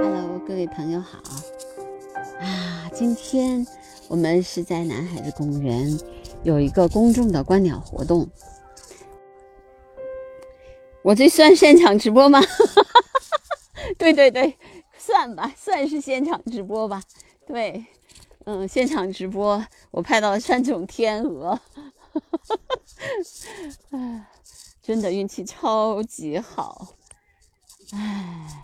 Hello，各位朋友好啊！今天我们是在南海子公园有一个公众的观鸟活动。我这算现场直播吗？对对对，算吧，算是现场直播吧。对，嗯，现场直播，我拍到了三种天鹅，哎，真的运气超级好，哎。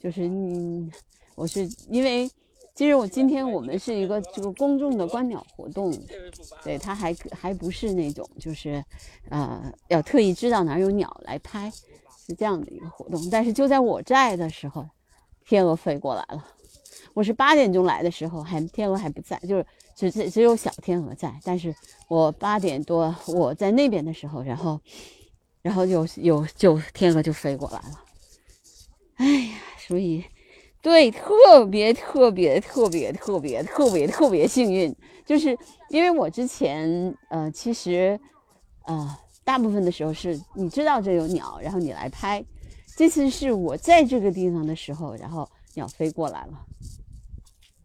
就是你，我是因为，其实我今天我们是一个这个公众的观鸟活动，对，它还还不是那种就是，呃，要特意知道哪有鸟来拍，是这样的一个活动。但是就在我在的时候，天鹅飞过来了。我是八点钟来的时候，还天鹅还不在，就是只只只有小天鹅在。但是我八点多我在那边的时候，然后，然后有有就天鹅就飞过来了。所以，对，特别特别特别特别特别特别幸运，就是因为我之前，呃，其实，呃，大部分的时候是你知道这有鸟，然后你来拍。这次是我在这个地方的时候，然后鸟飞过来了，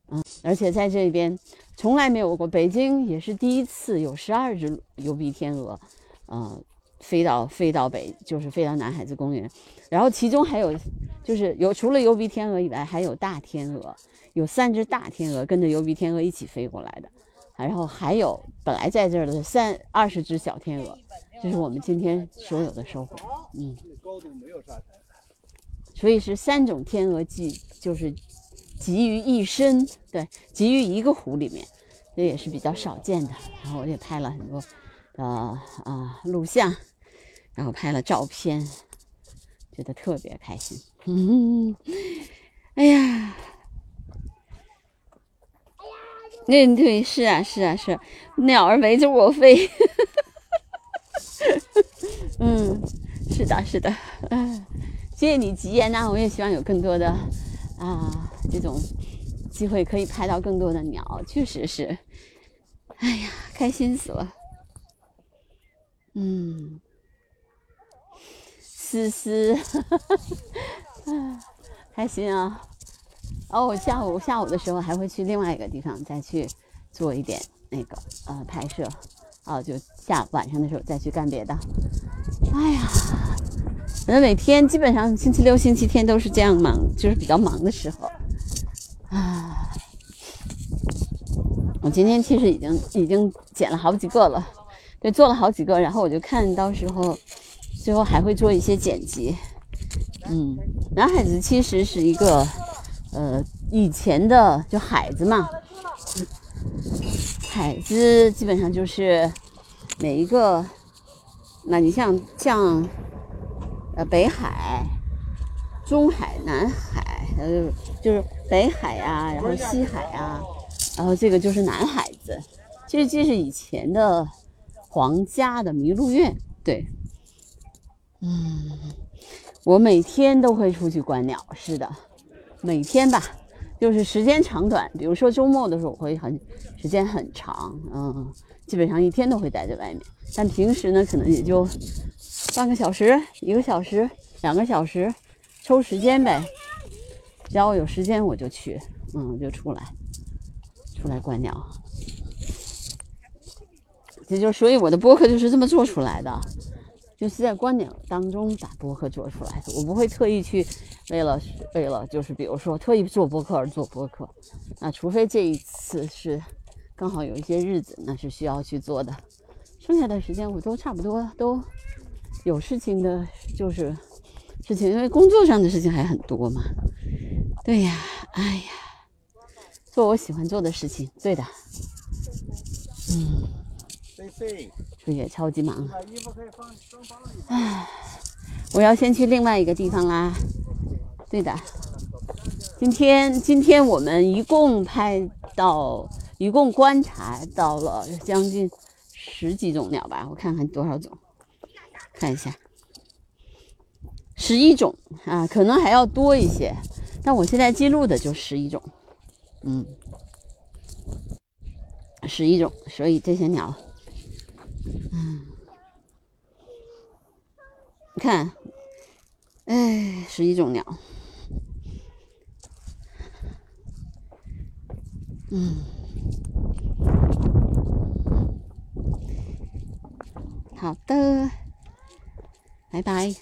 嗯，而且在这边从来没有过，北京也是第一次有十二只疣鼻天鹅，嗯。飞到飞到北，就是飞到南海子公园，然后其中还有，就是有除了疣鼻天鹅以外，还有大天鹅，有三只大天鹅跟着疣鼻天鹅一起飞过来的，然后还有本来在这儿的三二十只小天鹅，这是我们今天所有的收获。嗯，所以是三种天鹅集，就是集于一身，对，集于一个湖里面，这也是比较少见的。然后我也拍了很多，呃啊录像。然后拍了照片，觉得特别开心。嗯，哎呀，那对是啊是啊是，鸟儿围着我飞。嗯，是的是的，嗯，谢谢你吉言呐，我也希望有更多的啊这种机会可以拍到更多的鸟，确实是，哎呀，开心死了。嗯。思思，开心啊！哦下午下午的时候还会去另外一个地方再去做一点那个呃拍摄，啊，就下晚上的时候再去干别的。哎呀，反正每天基本上星期六、星期天都是这样忙，就是比较忙的时候。啊，我今天其实已经已经剪了好几个了，对，做了好几个，然后我就看到时候。最后还会做一些剪辑，嗯，男孩子其实是一个，呃，以前的就海子嘛，海子基本上就是每一个，那你像像，呃，北海、中海、南海，呃，就是北海呀，然后西海呀，然后这个就是南海子，其实这是以前的皇家的麋鹿苑，对。嗯，我每天都会出去观鸟，是的，每天吧，就是时间长短。比如说周末的时候，我会很时间很长，嗯，基本上一天都会待在外面。但平时呢，可能也就半个小时、一个小时、两个小时，抽时间呗。只要我有时间，我就去，嗯，就出来，出来观鸟。这就所以我的播客就是这么做出来的。就是在观点当中把播客做出来的，我不会特意去为了为了就是比如说特意做播客而做播客，那除非这一次是刚好有一些日子那是需要去做的，剩下的时间我都差不多都有事情的，就是事情，因为工作上的事情还很多嘛。对呀，哎呀，做我喜欢做的事情，对的，嗯。这也超级忙。唉，我要先去另外一个地方啦。对的，今天今天我们一共拍到，一共观察到了将近十几种鸟吧？我看看多少种，看一下，十一种啊，可能还要多一些，但我现在记录的就十一种，嗯，十一种，所以这些鸟。嗯，你看，哎，十一种鸟，嗯，好的，拜拜。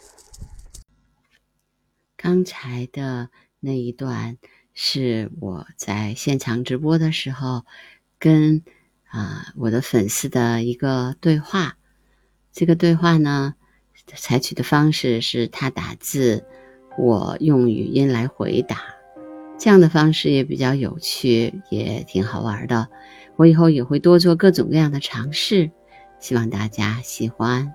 刚才的那一段是我在现场直播的时候跟啊我的粉丝的一个对话。这个对话呢，采取的方式是他打字，我用语音来回答，这样的方式也比较有趣，也挺好玩的。我以后也会多做各种各样的尝试，希望大家喜欢。